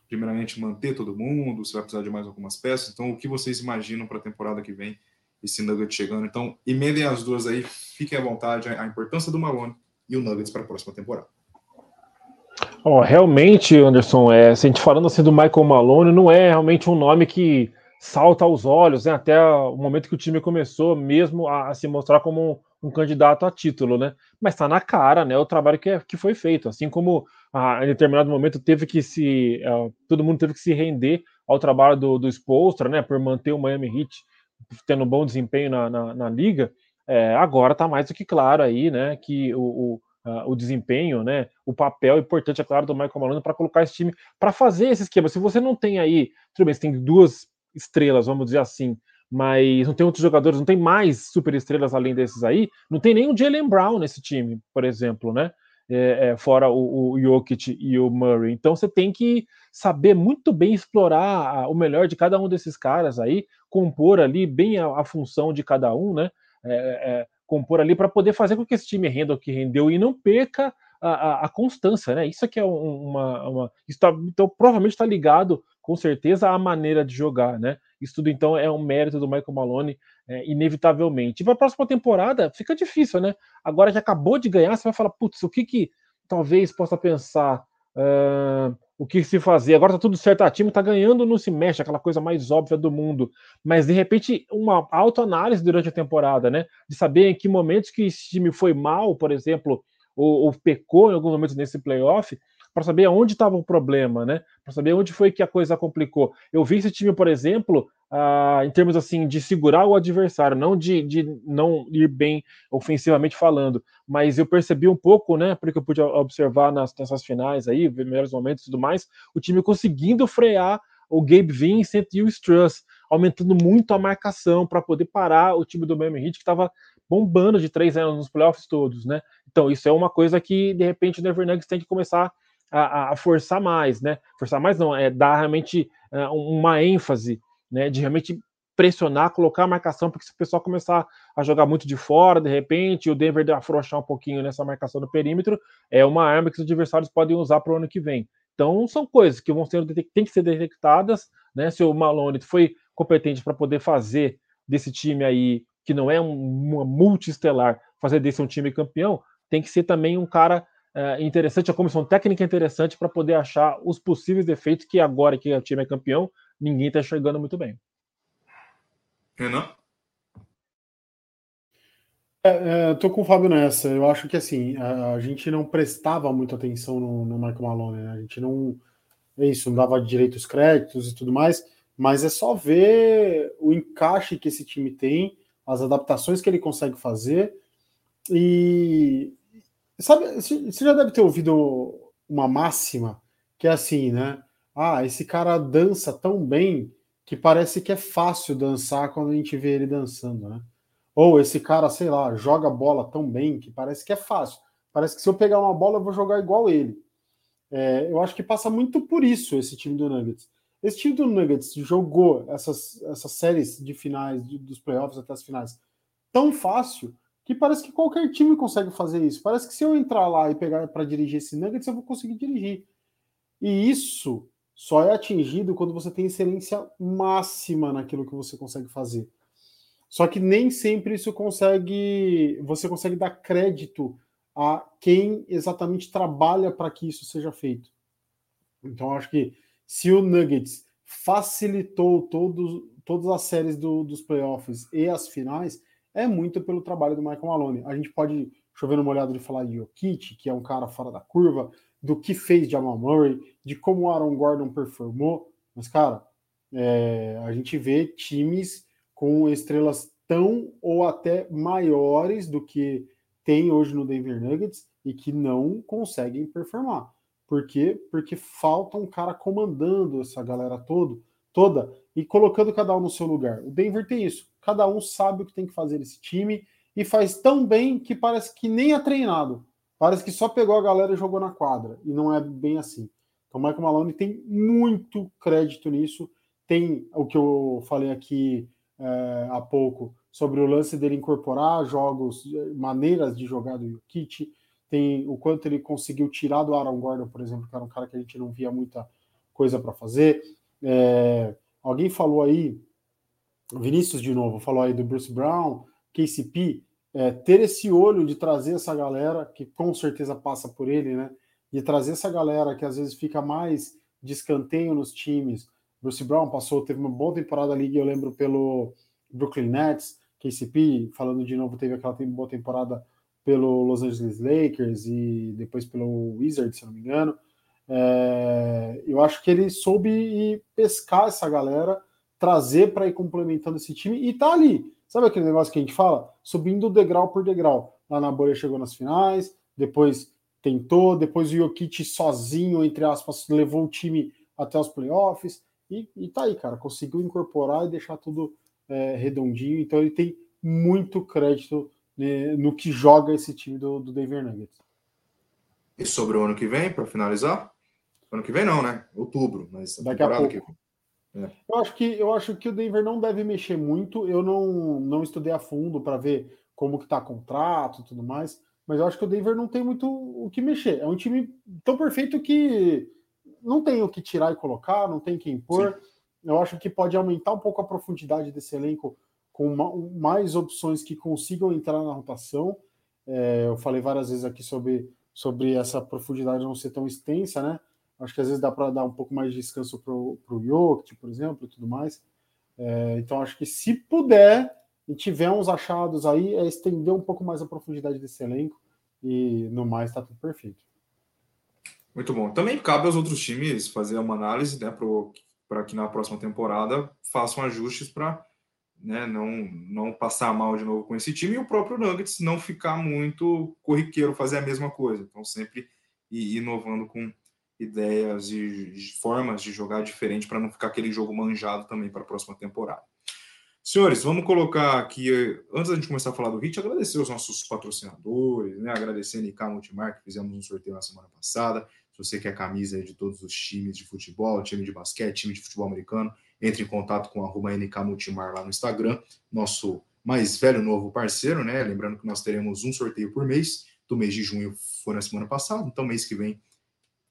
primeiramente, manter todo mundo, se vai precisar de mais algumas peças. Então, o que vocês imaginam para a temporada que vem? Esse Nuggets chegando. Então, emendem as duas aí, fiquem à vontade, a importância do Malone e o Nuggets para a próxima temporada. Oh, realmente, Anderson, é, se a gente falando assim do Michael Malone, não é realmente um nome que salta aos olhos, né, até o momento que o time começou mesmo a, a se mostrar como um, um, candidato a título, né? Mas está na cara, né? O trabalho que, é, que foi feito, assim como a, em determinado momento teve que se, uh, todo mundo teve que se render ao trabalho do, do Spolstra, né? Por manter o Miami Heat tendo bom desempenho na, na, na liga, é, agora está mais do que claro aí, né, que o, o, o, desempenho, né, o papel importante, é claro, do Michael Malone para colocar esse time para fazer esse esquema. Se você não tem aí, tudo bem, você tem duas estrelas, vamos dizer assim, mas não tem outros jogadores, não tem mais super estrelas além desses aí, não tem o Jalen Brown nesse time, por exemplo, né? É, é, fora o, o Jokic e o Murray. Então você tem que saber muito bem explorar o melhor de cada um desses caras aí, compor ali bem a, a função de cada um, né? É, é, compor ali para poder fazer com que esse time renda o que rendeu e não perca a, a, a constância, né? Isso aqui é uma. uma tá, então, provavelmente está ligado, com certeza, à maneira de jogar, né? Isso tudo, então, é um mérito do Michael Malone, é, inevitavelmente. E para a próxima temporada, fica difícil, né? Agora já acabou de ganhar, você vai falar, putz, o que que talvez possa pensar? Uh, o que se fazer. Agora tá tudo certo, a time tá ganhando, não se mexe, aquela coisa mais óbvia do mundo. Mas de repente, uma autoanálise durante a temporada, né? De saber em que momentos que esse time foi mal, por exemplo, ou, ou pecou em alguns momentos nesse playoff, para saber onde estava o problema, né? Para saber onde foi que a coisa complicou. Eu vi esse time, por exemplo, ah, em termos assim de segurar o adversário, não de, de não ir bem ofensivamente falando, mas eu percebi um pouco, né, porque eu pude observar nas, nessas finais aí, melhores momentos e tudo mais, o time conseguindo frear o Gabe Vincent e o Struss, aumentando muito a marcação para poder parar o time do Miami Heat que estava bombando de três anos nos playoffs todos, né? Então isso é uma coisa que de repente o Denver Nuggets tem que começar a, a forçar mais, né? Forçar mais não, é dar realmente uh, uma ênfase né, de realmente pressionar, colocar a marcação, porque se o pessoal começar a jogar muito de fora, de repente, o Denver afrouxar um pouquinho nessa marcação do perímetro, é uma arma que os adversários podem usar para o ano que vem. Então, são coisas que vão ser, tem que ser detectadas, né? Se o Malone foi competente para poder fazer desse time aí, que não é um, uma multiestelar, fazer desse um time campeão, tem que ser também um cara é, interessante, a comissão técnica interessante para poder achar os possíveis defeitos que agora que o time é campeão, ninguém está enxergando muito bem. Renan? É, é, tô com o Fábio nessa. Eu acho que assim, a, a gente não prestava muita atenção no, no Michael Malone, né? A gente não. É isso, não dava direito os créditos e tudo mais, mas é só ver o encaixe que esse time tem, as adaptações que ele consegue fazer. E sabe, você já deve ter ouvido uma máxima que é assim, né? ah, esse cara dança tão bem que parece que é fácil dançar quando a gente vê ele dançando, né? Ou esse cara, sei lá, joga bola tão bem que parece que é fácil. Parece que se eu pegar uma bola eu vou jogar igual ele. É, eu acho que passa muito por isso esse time do Nuggets. Esse time do Nuggets jogou essas, essas séries de finais, de, dos playoffs até as finais, tão fácil que parece que qualquer time consegue fazer isso. Parece que se eu entrar lá e pegar para dirigir esse Nuggets, eu vou conseguir dirigir. E isso só é atingido quando você tem excelência máxima naquilo que você consegue fazer. Só que nem sempre isso consegue, você consegue dar crédito a quem exatamente trabalha para que isso seja feito. Então acho que se o Nuggets facilitou todos, todas as séries do, dos playoffs e as finais, é muito pelo trabalho do Michael Malone. A gente pode chover uma olhada de falar de Jokic, que é um cara fora da curva, do que fez Jamal Murray, de como o Aaron Gordon performou, mas, cara, é, a gente vê times com estrelas tão ou até maiores do que tem hoje no Denver Nuggets e que não conseguem performar. Por quê? Porque falta um cara comandando essa galera todo, toda e colocando cada um no seu lugar. O Denver tem isso. Cada um sabe o que tem que fazer esse time e faz tão bem que parece que nem é treinado. Parece que só pegou a galera e jogou na quadra. E não é bem assim. Então, Michael Malone tem muito crédito nisso. Tem o que eu falei aqui é, há pouco sobre o lance dele incorporar jogos, maneiras de jogar do Jokic. Tem o quanto ele conseguiu tirar do Aaron Gordon, por exemplo, que era um cara que a gente não via muita coisa para fazer. É, alguém falou aí, Vinícius de novo, falou aí do Bruce Brown, KCP, é, ter esse olho de trazer essa galera, que com certeza passa por ele, né? De trazer essa galera que às vezes fica mais de escanteio nos times. Bruce Brown passou, teve uma boa temporada ali, eu lembro pelo Brooklyn Nets, KCP, falando de novo, teve aquela boa temporada pelo Los Angeles Lakers e depois pelo Wizards, se não me engano. É, eu acho que ele soube pescar essa galera, trazer para ir complementando esse time e tá ali. Sabe aquele negócio que a gente fala? Subindo degrau por degrau. Lá na bolha chegou nas finais, depois tentou, depois o Jokic sozinho, entre aspas, levou o time até os playoffs. E, e tá aí, cara. Conseguiu incorporar e deixar tudo é, redondinho. Então ele tem muito crédito né, no que joga esse time do, do Denver Nuggets. E sobre o ano que vem, para finalizar? Ano que vem não, né? Outubro, mas daqui a pouco. Que... É. Eu, acho que, eu acho que o Denver não deve mexer muito. Eu não, não estudei a fundo para ver como que tá contrato e tudo mais, mas eu acho que o Denver não tem muito o que mexer. É um time tão perfeito que não tem o que tirar e colocar, não tem que impor. Sim. Eu acho que pode aumentar um pouco a profundidade desse elenco com mais opções que consigam entrar na rotação. É, eu falei várias vezes aqui sobre, sobre essa profundidade não ser tão extensa, né? Acho que às vezes dá para dar um pouco mais de descanso para o Jokic, por exemplo, e tudo mais. É, então, acho que se puder e tiver uns achados aí, é estender um pouco mais a profundidade desse elenco e no mais está tudo perfeito. Muito bom. Também cabe aos outros times fazer uma análise né, para que na próxima temporada façam ajustes para né, não, não passar mal de novo com esse time e o próprio Nuggets não ficar muito corriqueiro, fazer a mesma coisa. Então, sempre ir inovando com ideias e formas de jogar diferente para não ficar aquele jogo manjado também para a próxima temporada. Senhores, vamos colocar aqui, antes da gente começar a falar do HIT, agradecer os nossos patrocinadores, né? agradecer a NK Multimar, que fizemos um sorteio na semana passada. Se você quer camisa de todos os times de futebol, time de basquete, time de futebol americano, entre em contato com a NK Multimar lá no Instagram, nosso mais velho novo parceiro, né? Lembrando que nós teremos um sorteio por mês, do mês de junho foi na semana passada, então mês que vem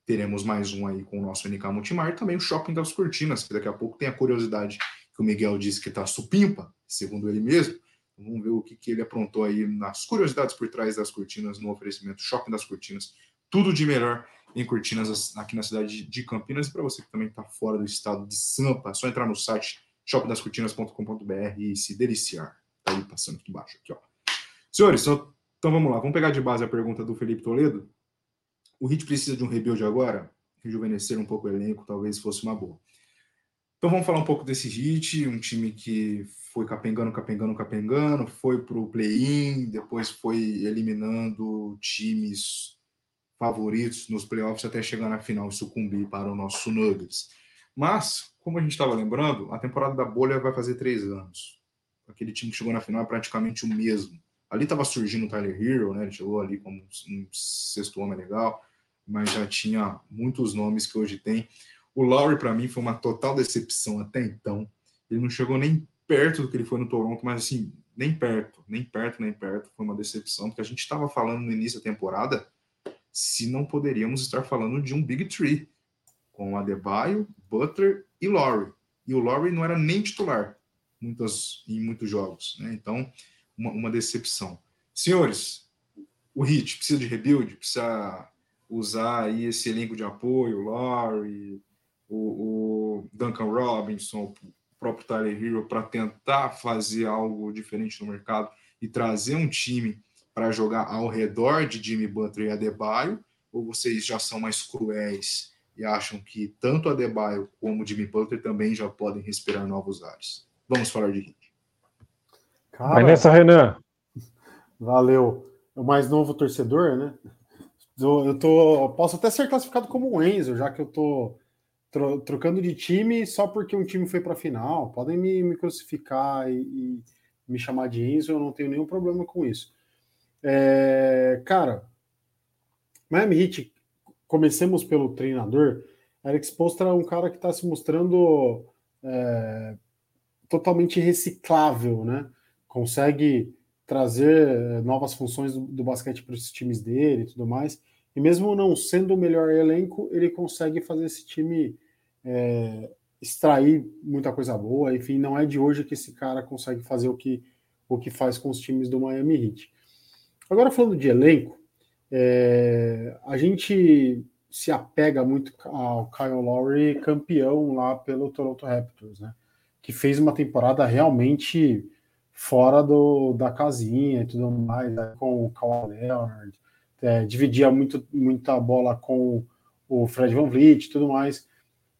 teremos mais um aí com o nosso NK Multimar, também o Shopping das Cortinas, que daqui a pouco tem a curiosidade que o Miguel disse que está supimpa, segundo ele mesmo. Vamos ver o que, que ele aprontou aí nas curiosidades por trás das cortinas no oferecimento Shopping das Cortinas. Tudo de melhor em cortinas aqui na cidade de Campinas. E para você que também está fora do estado de Sampa, é só entrar no site shoppingdascortinas.com.br e se deliciar. Tá aí passando aqui embaixo. Aqui, ó. Senhores, então, então vamos lá. Vamos pegar de base a pergunta do Felipe Toledo o Hit precisa de um rebuild agora? Rejuvenescer um pouco o elenco talvez fosse uma boa. Então vamos falar um pouco desse Hit, um time que foi capengando, capengando, capengando, foi para o play-in, depois foi eliminando times favoritos nos playoffs até chegar na final e sucumbir para o nosso Nuggets. Mas, como a gente estava lembrando, a temporada da bolha vai fazer três anos. Aquele time que chegou na final é praticamente o mesmo. Ali estava surgindo o Tyler Hero, né? Ele chegou ali como um sexto homem legal mas já tinha muitos nomes que hoje tem. O Lowry, para mim, foi uma total decepção até então. Ele não chegou nem perto do que ele foi no Toronto, mas assim, nem perto, nem perto, nem perto. Foi uma decepção, porque a gente estava falando no início da temporada se não poderíamos estar falando de um Big Tree, com Adebayo, Butler e Lowry. E o Lowry não era nem titular muitas, em muitos jogos. Né? Então, uma, uma decepção. Senhores, o Heat precisa de rebuild, precisa usar aí esse elenco de apoio, o Laurie, o, o Duncan Robinson, o próprio Tyler Hero, para tentar fazer algo diferente no mercado e trazer um time para jogar ao redor de Jimmy Butler e Adebayo? Ou vocês já são mais cruéis e acham que tanto Adebayo como Jimmy Butler também já podem respirar novos ares? Vamos falar de Heat. Cara, Vai nessa, Renan. Valeu. O mais novo torcedor, né? Eu tô, posso até ser classificado como um Enzo, já que eu tô tro, trocando de time só porque um time foi para final. Podem me, me crucificar e, e, me chamar de Enzo, eu não tenho nenhum problema com isso. É, cara, Miami Heat, comecemos pelo treinador. Eric Spoelstra é um cara que está se mostrando é, totalmente reciclável, né? Consegue trazer é, novas funções do, do basquete para os times dele e tudo mais. E mesmo não sendo o melhor elenco, ele consegue fazer esse time é, extrair muita coisa boa. Enfim, não é de hoje que esse cara consegue fazer o que, o que faz com os times do Miami Heat. Agora, falando de elenco, é, a gente se apega muito ao Kyle Lowry, campeão lá pelo Toronto Raptors, né? Que fez uma temporada realmente fora do, da casinha e tudo mais, né? com o Kawhi Leonard, é, dividia muito, muita bola com o Fred Van Vliet e tudo mais.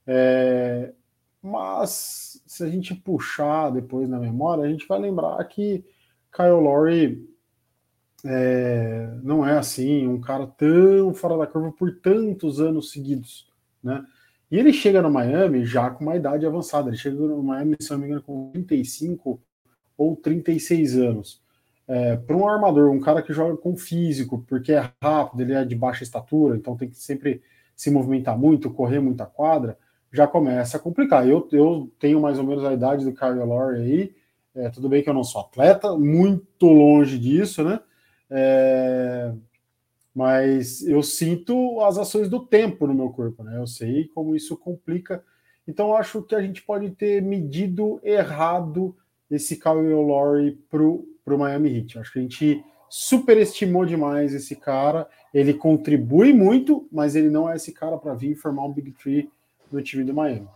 É, mas se a gente puxar depois na memória, a gente vai lembrar que Kyle Lowry é, não é assim um cara tão fora da curva por tantos anos seguidos, né? E ele chega no Miami já com uma idade avançada. Ele chega no Miami, se não me engano, com 35 ou 36 anos é, para um armador, um cara que joga com físico, porque é rápido, ele é de baixa estatura, então tem que sempre se movimentar muito, correr muita quadra, já começa a complicar. Eu, eu tenho mais ou menos a idade do Kyle Lowry aí, é, tudo bem que eu não sou atleta, muito longe disso, né? É, mas eu sinto as ações do tempo no meu corpo, né? Eu sei como isso complica. Então acho que a gente pode ter medido errado esse Kyle Lowry pro para o Miami Heat. Acho que a gente superestimou demais esse cara. Ele contribui muito, mas ele não é esse cara para vir formar um Big Tree no time do Miami.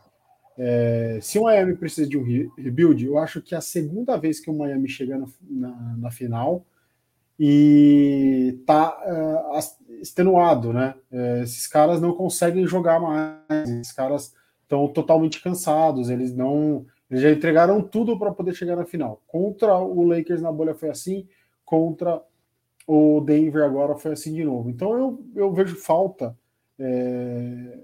É, se o Miami precisa de um rebuild, eu acho que é a segunda vez que o Miami chega na, na final e tá uh, extenuado, né? É, esses caras não conseguem jogar mais, esses caras estão totalmente cansados, eles não eles já entregaram tudo para poder chegar na final. Contra o Lakers na bolha foi assim, contra o Denver agora foi assim de novo. Então eu, eu vejo falta. É...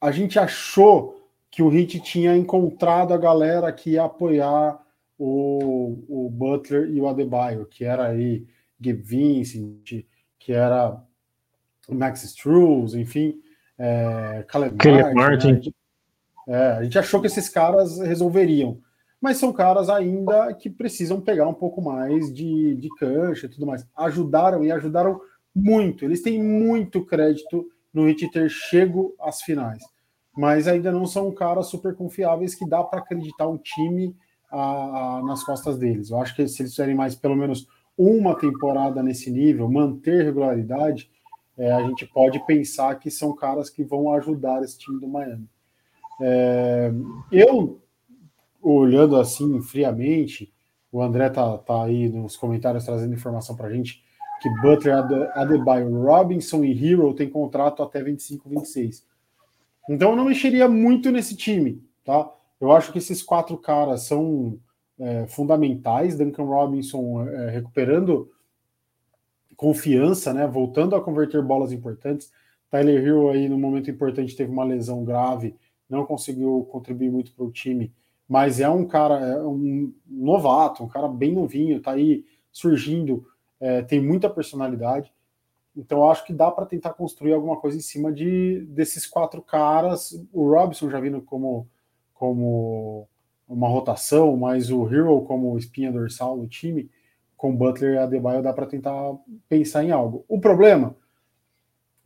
A gente achou que o Heat tinha encontrado a galera que ia apoiar o, o Butler e o Adebayo, que era aí Gabe Vincent, que era o Max Struz, enfim, é, Caleb, Caleb Martin. Martin. Né? É, a gente achou que esses caras resolveriam, mas são caras ainda que precisam pegar um pouco mais de, de cancha e tudo mais. Ajudaram e ajudaram muito. Eles têm muito crédito no Hit ter chego às finais, mas ainda não são caras super confiáveis que dá para acreditar um time a, a, nas costas deles. Eu acho que se eles fizerem mais pelo menos uma temporada nesse nível, manter regularidade, é, a gente pode pensar que são caras que vão ajudar esse time do Miami. É, eu, olhando assim friamente, o André tá, tá aí nos comentários trazendo informação para a gente que Butler, Adebayo, Robinson e Hero tem contrato até 25, 26. Então eu não mexeria muito nesse time, tá? Eu acho que esses quatro caras são é, fundamentais. Duncan Robinson é, recuperando confiança, né? Voltando a converter bolas importantes. Tyler Hero aí no momento importante teve uma lesão grave não conseguiu contribuir muito para o time, mas é um cara, é um novato, um cara bem novinho, está aí surgindo, é, tem muita personalidade. Então acho que dá para tentar construir alguma coisa em cima de desses quatro caras. O Robson já vindo como como uma rotação, mas o Hero como espinha dorsal do time, com Butler e Adebayo dá para tentar pensar em algo. O problema,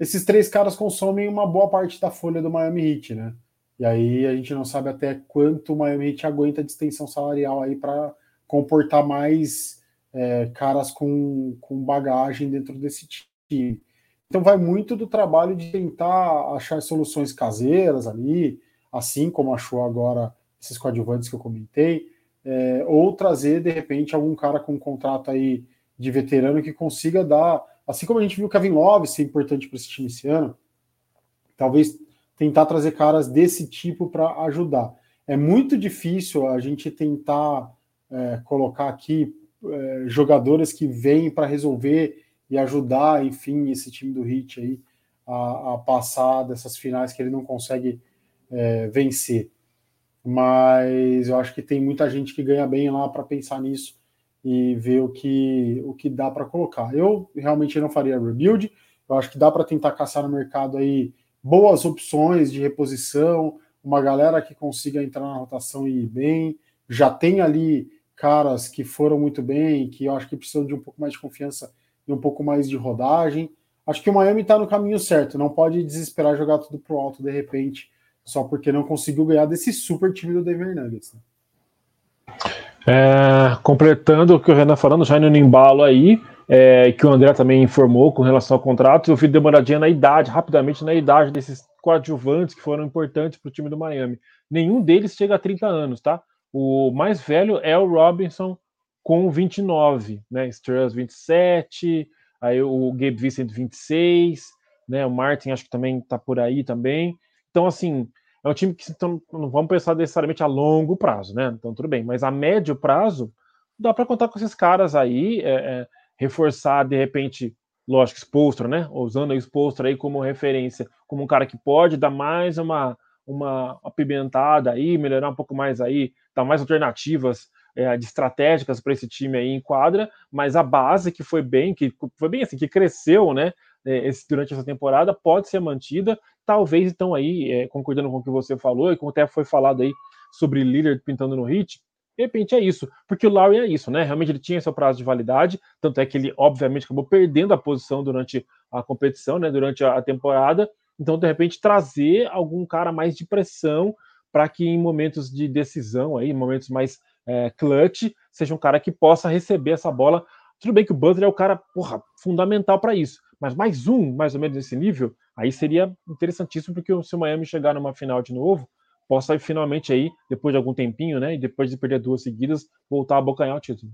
esses três caras consomem uma boa parte da folha do Miami Heat, né? E aí a gente não sabe até quanto o Miami Heat aguenta de extensão salarial aí para comportar mais é, caras com, com bagagem dentro desse time. Então vai muito do trabalho de tentar achar soluções caseiras ali, assim como achou agora esses coadjuvantes que eu comentei, é, ou trazer de repente algum cara com um contrato aí de veterano que consiga dar, assim como a gente viu o Kevin Love ser importante para esse time esse ano, talvez tentar trazer caras desse tipo para ajudar. É muito difícil a gente tentar é, colocar aqui é, jogadores que vêm para resolver e ajudar, enfim, esse time do Heat aí a, a passar dessas finais que ele não consegue é, vencer. Mas eu acho que tem muita gente que ganha bem lá para pensar nisso e ver o que, o que dá para colocar. Eu realmente não faria rebuild, eu acho que dá para tentar caçar no mercado aí boas opções de reposição, uma galera que consiga entrar na rotação e ir bem. Já tem ali caras que foram muito bem, que eu acho que precisam de um pouco mais de confiança e um pouco mais de rodagem. Acho que o Miami está no caminho certo, não pode desesperar jogar tudo pro alto de repente, só porque não conseguiu ganhar desse super time do Denver Nuggets. Né? É, completando o que o Renan falando, já indo no embalo aí, é, que o André também informou com relação ao contrato, eu fui demoradinha na idade, rapidamente na idade desses coadjuvantes que foram importantes para o time do Miami. Nenhum deles chega a 30 anos, tá? O mais velho é o Robinson com 29, né? Strauss 27, aí o Gabe Vincent 26, né? O Martin acho que também tá por aí também. Então, assim, é um time que então, não vamos pensar necessariamente a longo prazo, né? Então, tudo bem, mas a médio prazo dá para contar com esses caras aí. É, é, reforçar de repente, lógico, Spolstra, né? Usando o Spolstra aí como referência, como um cara que pode dar mais uma uma apimentada aí, melhorar um pouco mais aí, dar mais alternativas é, de estratégicas para esse time aí em quadra, mas a base que foi bem, que foi bem assim, que cresceu, né? É, esse, durante essa temporada pode ser mantida, talvez então aí, é, concordando com o que você falou e como até foi falado aí sobre Lillard pintando no hit, de repente é isso, porque o Lowry é isso, né? Realmente ele tinha seu prazo de validade, tanto é que ele, obviamente, acabou perdendo a posição durante a competição, né? Durante a temporada. Então, de repente, trazer algum cara mais de pressão para que em momentos de decisão, aí, momentos mais é, clutch, seja um cara que possa receber essa bola. Tudo bem que o Butler é o cara porra, fundamental para isso, mas mais um, mais ou menos nesse nível, aí seria interessantíssimo, porque se o Miami chegar numa final de novo, possa finalmente aí, depois de algum tempinho, né, e depois de perder duas seguidas, voltar a bocanhar o título.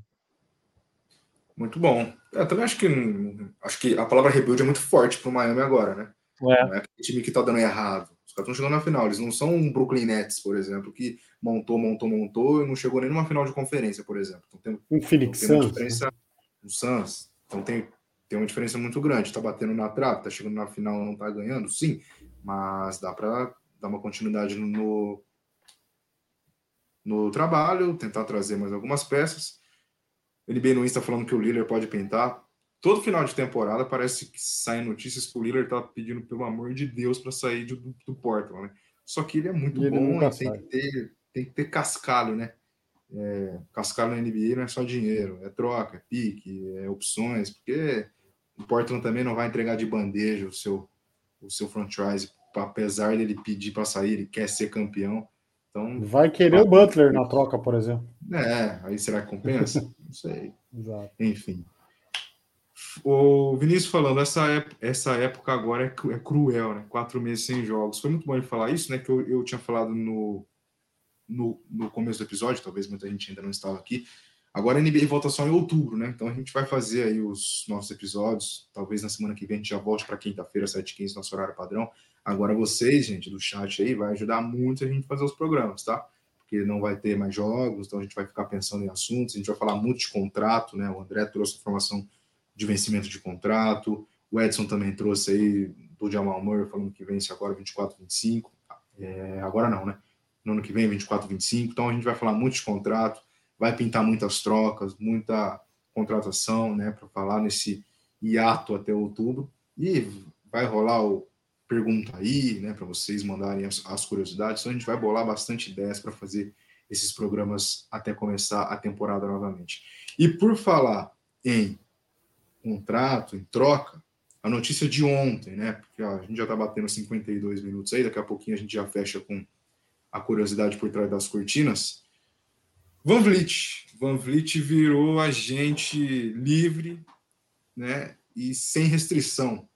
Muito bom. Eu também acho que acho que a palavra rebuild é muito forte para o Miami agora, né? É. Não é aquele time que está dando errado. Os caras estão chegando na final. Eles não são um Brooklyn Nets, por exemplo, que montou, montou, montou e não chegou nem numa final de conferência, por exemplo. Então, tem, um Phoenix tem Suns. Diferença, né? Um Suns. Então tem, tem uma diferença muito grande. Está batendo na trave, está chegando na final não está ganhando, sim. Mas dá para dar uma continuidade no, no trabalho, tentar trazer mais algumas peças. Ele bem no Insta falando que o Lillard pode pintar. Todo final de temporada parece que saem notícias que o Lillard tá pedindo, pelo amor de Deus, para sair do, do Portland. Né? Só que ele é muito ele bom e tem que, ter, tem que ter cascalho, né? É, cascalho na NBA não é só dinheiro, é troca, é pique, é opções, porque o Portland também não vai entregar de bandeja o seu, o seu franchise apesar dele pedir para sair, ele quer ser campeão. Então, vai querer o Butler na troca, por exemplo. É, aí será que compensa? Não sei. Exato. Enfim. O Vinícius falando, essa época, essa época agora é, é, cruel, né? Quatro meses sem jogos. Foi muito bom ele falar isso, né? Que eu, eu tinha falado no, no, no começo do episódio, talvez muita gente ainda não estava aqui, Agora a NBA volta só em outubro, né? Então a gente vai fazer aí os nossos episódios. Talvez na semana que vem a gente já volte para quinta-feira, 7h15, nosso horário padrão. Agora vocês, gente, do chat aí, vai ajudar muito a gente fazer os programas, tá? Porque não vai ter mais jogos, então a gente vai ficar pensando em assuntos, a gente vai falar muito de contrato, né? O André trouxe informação de vencimento de contrato, o Edson também trouxe aí do Jamal Murray falando que vence agora 24, 25. É, agora não, né? No ano que vem, 24, 25. Então a gente vai falar muito de contrato vai pintar muitas trocas, muita contratação, né, para falar nesse hiato até outubro. E vai rolar o pergunta aí, né, para vocês mandarem as, as, curiosidades. Então a gente vai bolar bastante ideias para fazer esses programas até começar a temporada novamente. E por falar em contrato, em troca, a notícia de ontem, né? Porque a gente já está batendo 52 minutos aí, daqui a pouquinho a gente já fecha com a curiosidade por trás das cortinas. Van Vliet. Van Vliet virou agente livre né, e sem restrição. O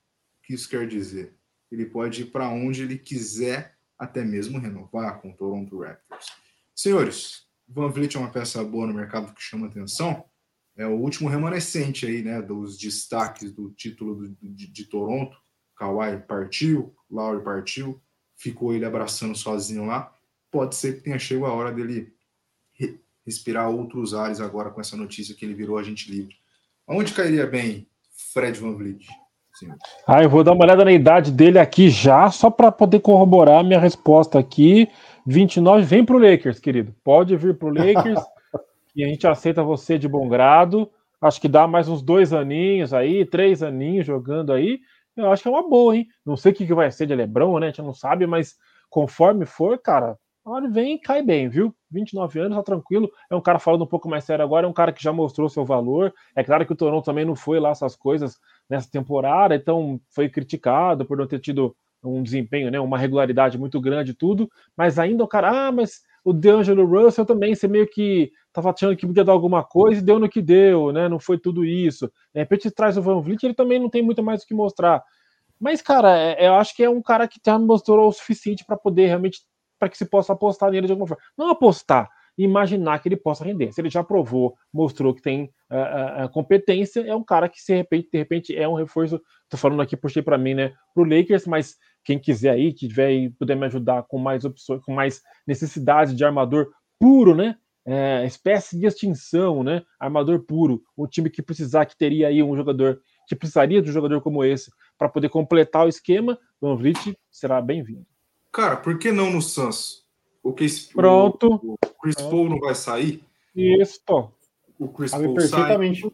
que isso quer dizer? Ele pode ir para onde ele quiser, até mesmo renovar com o Toronto Raptors. Senhores, Van Vliet é uma peça boa no mercado que chama atenção? é o último remanescente aí, né, dos destaques do título do, de, de, Toronto. Kawhi partiu, Lowry partiu, ficou ele abraçando sozinho lá. Pode ser que tenha chegado a hora dele re, respirar outros ares agora com essa notícia que ele virou agente livre. Onde cairia bem Fred Van Vliet? Sim. Ah, eu vou dar uma olhada na idade dele aqui já, só para poder corroborar minha resposta aqui. 29, vem pro Lakers, querido. Pode vir pro Lakers. *laughs* e a gente aceita você de bom grado. Acho que dá mais uns dois aninhos aí, três aninhos jogando aí. Eu acho que é uma boa, hein? Não sei o que vai ser de Lebron, né? A gente não sabe, mas conforme for, cara, olha, vem e cai bem, viu? 29 anos, tá tranquilo. É um cara falando um pouco mais sério agora, é um cara que já mostrou seu valor. É claro que o Toronto também não foi lá essas coisas nessa temporada, então foi criticado por não ter tido um desempenho, né, uma regularidade muito grande tudo, mas ainda o cara, ah, mas o DeAngelo Russell também, você meio que estava achando que podia dar alguma coisa e deu no que deu, né? Não foi tudo isso. De repente traz o Van Vliet, ele também não tem muito mais o que mostrar. Mas, cara, é, eu acho que é um cara que já mostrou o suficiente para poder realmente, para que se possa apostar nele de alguma forma. Não apostar, imaginar que ele possa render. Se ele já provou, mostrou que tem uh, uh, competência, é um cara que, se de repente, de repente é um reforço. Tô falando aqui, puxei para mim, né, pro Lakers, mas quem quiser aí, que tiver aí, puder me ajudar com mais opções, com mais necessidade de armador puro, né? É, espécie de extinção, né? Armador puro, um time que precisar, que teria aí um jogador, que precisaria de um jogador como esse para poder completar o esquema, Van Vliet será bem-vindo. Cara, por que não no Suns? O, Pronto. O, o Chris Pronto. Paul não vai sair? Isso. O Chris Paul perfeitamente. Sai,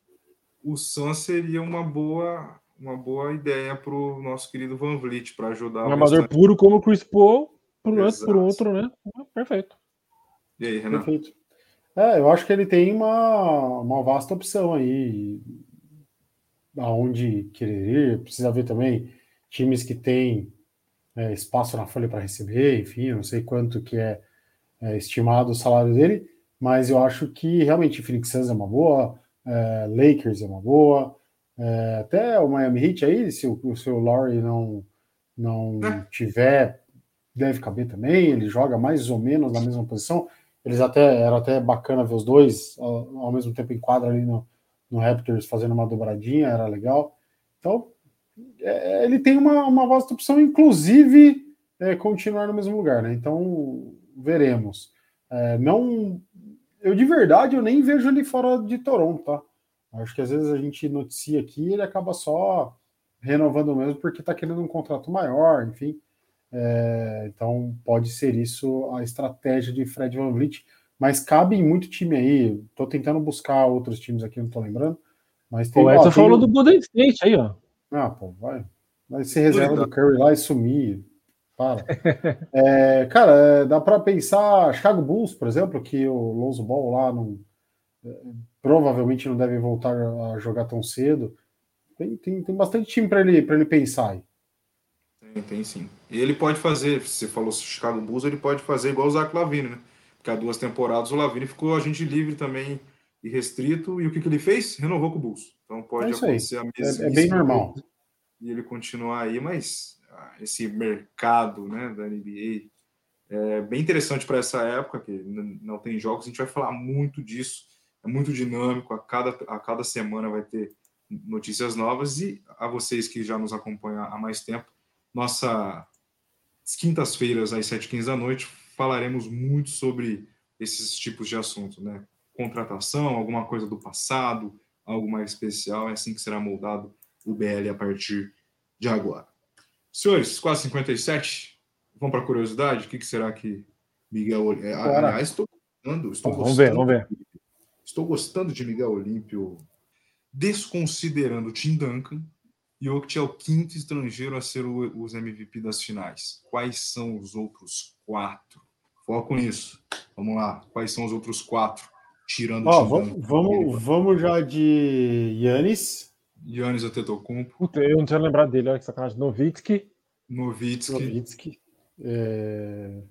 o Suns seria uma boa uma boa ideia para o nosso querido Van Vliet para ajudar. Um amador puro como o Chris Paul, por, por outro, né? Perfeito. E aí, Renato? Perfeito. É, eu acho que ele tem uma, uma vasta opção aí aonde querer ir. Precisa ver também times que têm é, espaço na folha para receber, enfim, eu não sei quanto que é, é, estimado o salário dele, mas eu acho que realmente Phoenix Suns é uma boa, é, Lakers é uma boa, é, até o Miami Heat aí, se o, o seu Laurie não, não é. tiver, deve caber também. Ele joga mais ou menos na mesma posição. Eles até era até bacana ver os dois ao, ao mesmo tempo em quadra ali no, no Raptors fazendo uma dobradinha, era legal. Então, é, ele tem uma, uma vasta opção, inclusive é, continuar no mesmo lugar, né? Então, veremos. É, não, eu de verdade eu nem vejo ele fora de Toronto, tá? Acho que às vezes a gente noticia aqui e ele acaba só renovando mesmo porque está querendo um contrato maior, enfim. É, então pode ser isso a estratégia de Fred Van Vliet, mas cabe em muito time aí. Estou tentando buscar outros times aqui, não estou lembrando. Mas tem. O Edson falou do Golden State aí, ó. Ah, pô, vai. Vai ser reserva do Curry lá e sumir. Para. *laughs* é, cara, é, dá para pensar Chicago Bulls, por exemplo, que o Lonzo Ball lá não provavelmente não deve voltar a jogar tão cedo. Tem, tem, tem bastante time para ele, ele pensar aí. Tem, tem sim. E ele pode fazer, você falou Chicago Bulls, ele pode fazer igual o Zach Lavine, né? Porque há duas temporadas o Lavine ficou agente livre também e restrito, e o que, que ele fez? Renovou com o Bulls. Então pode é acontecer a mesma É, é bem normal. E ele continuar aí, mas ah, esse mercado né, da NBA é bem interessante para essa época, que não tem jogos, a gente vai falar muito disso é muito dinâmico, a cada, a cada semana vai ter notícias novas e a vocês que já nos acompanham há mais tempo, nossa quintas-feiras às 7h15 da noite falaremos muito sobre esses tipos de assuntos, né? Contratação, alguma coisa do passado, algo mais especial, é assim que será moldado o BL a partir de agora. Senhores, quase 57, vamos para a curiosidade? O que, que, será que Miguel... É, aliás, estou gostando, estou vamos ver, vamos ver. Estou gostando de Miguel Olímpio, desconsiderando Tim Duncan, e Jokic é o quinto estrangeiro a ser o, os MVP das finais. Quais são os outros quatro? Foco nisso. Vamos lá. Quais são os outros quatro? Tirando oh, vamos, vamos, vamos já de Yannis. Yannis Antetokounmpo. Puta, eu não tinha lembrado dele. Olha que sacanagem. Novitsky. Novitsky. Novitsky. É...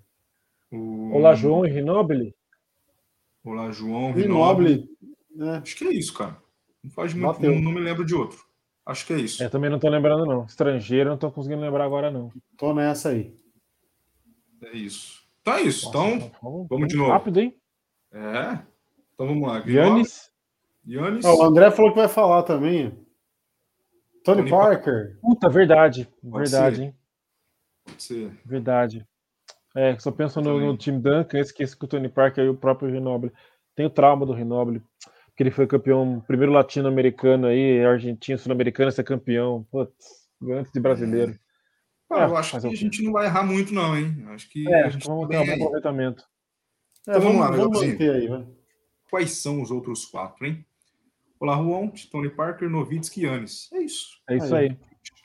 O... Olá, João e Rinobili. Olá, João. Rinoble. É. Acho que é isso, cara. Não faz muito, não, não, me lembro de outro. Acho que é isso. É, também não tô lembrando, não. Estrangeiro, não tô conseguindo lembrar agora, não. Tô nessa aí. É isso. Tá isso. Nossa, então, vamos, vamos de novo. Rápido, hein? É. Então vamos lá. Yannis. Oh, o André falou que vai falar também. Tony, Tony Parker. Puta, verdade. Pode verdade, ser. hein? Pode ser. Verdade. É, só penso no, no time Duncan, esqueci que o Tony Parker e o próprio Renoble. Tem o trauma do Renoble, porque ele foi campeão, primeiro latino-americano aí, argentino, sul-americano, ser campeão. Putz, antes de brasileiro. Ah, eu acho que a gente não vai errar muito, não, hein? Acho que é, a gente vamos tá ter um bom aproveitamento. É, então vamos, vamos lá, vamos aí, vai. Quais são os outros quatro, hein? Olá, Juan, Tony Parker, Novitsky e Yannis. É isso. É isso aí. aí.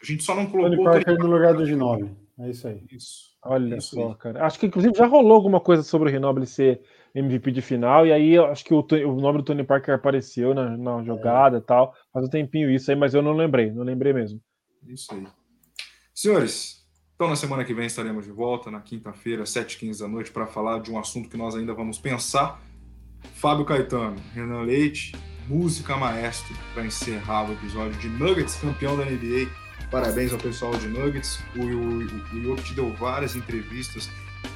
A gente só não colocou. Tony Parker, Tony no lugar do G9. É isso aí. Isso. Olha isso só, aí. cara. Acho que inclusive já rolou alguma coisa sobre o Renoble ser MVP de final, e aí acho que o, o nome do Tony Parker apareceu na, na jogada e é. tal. Faz um tempinho isso aí, mas eu não lembrei, não lembrei mesmo. Isso aí. Senhores, então na semana que vem estaremos de volta, na quinta-feira, 7h15 da noite, para falar de um assunto que nós ainda vamos pensar. Fábio Caetano, Renan Leite, música maestro para encerrar o episódio de Nuggets, campeão da NBA. Parabéns ao pessoal de Nuggets. O, o, o, deu várias entrevistas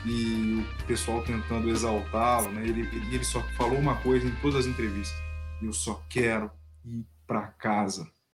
e o pessoal tentando exaltá-lo, né? Ele, ele só falou uma coisa em todas as entrevistas: eu só quero ir para casa.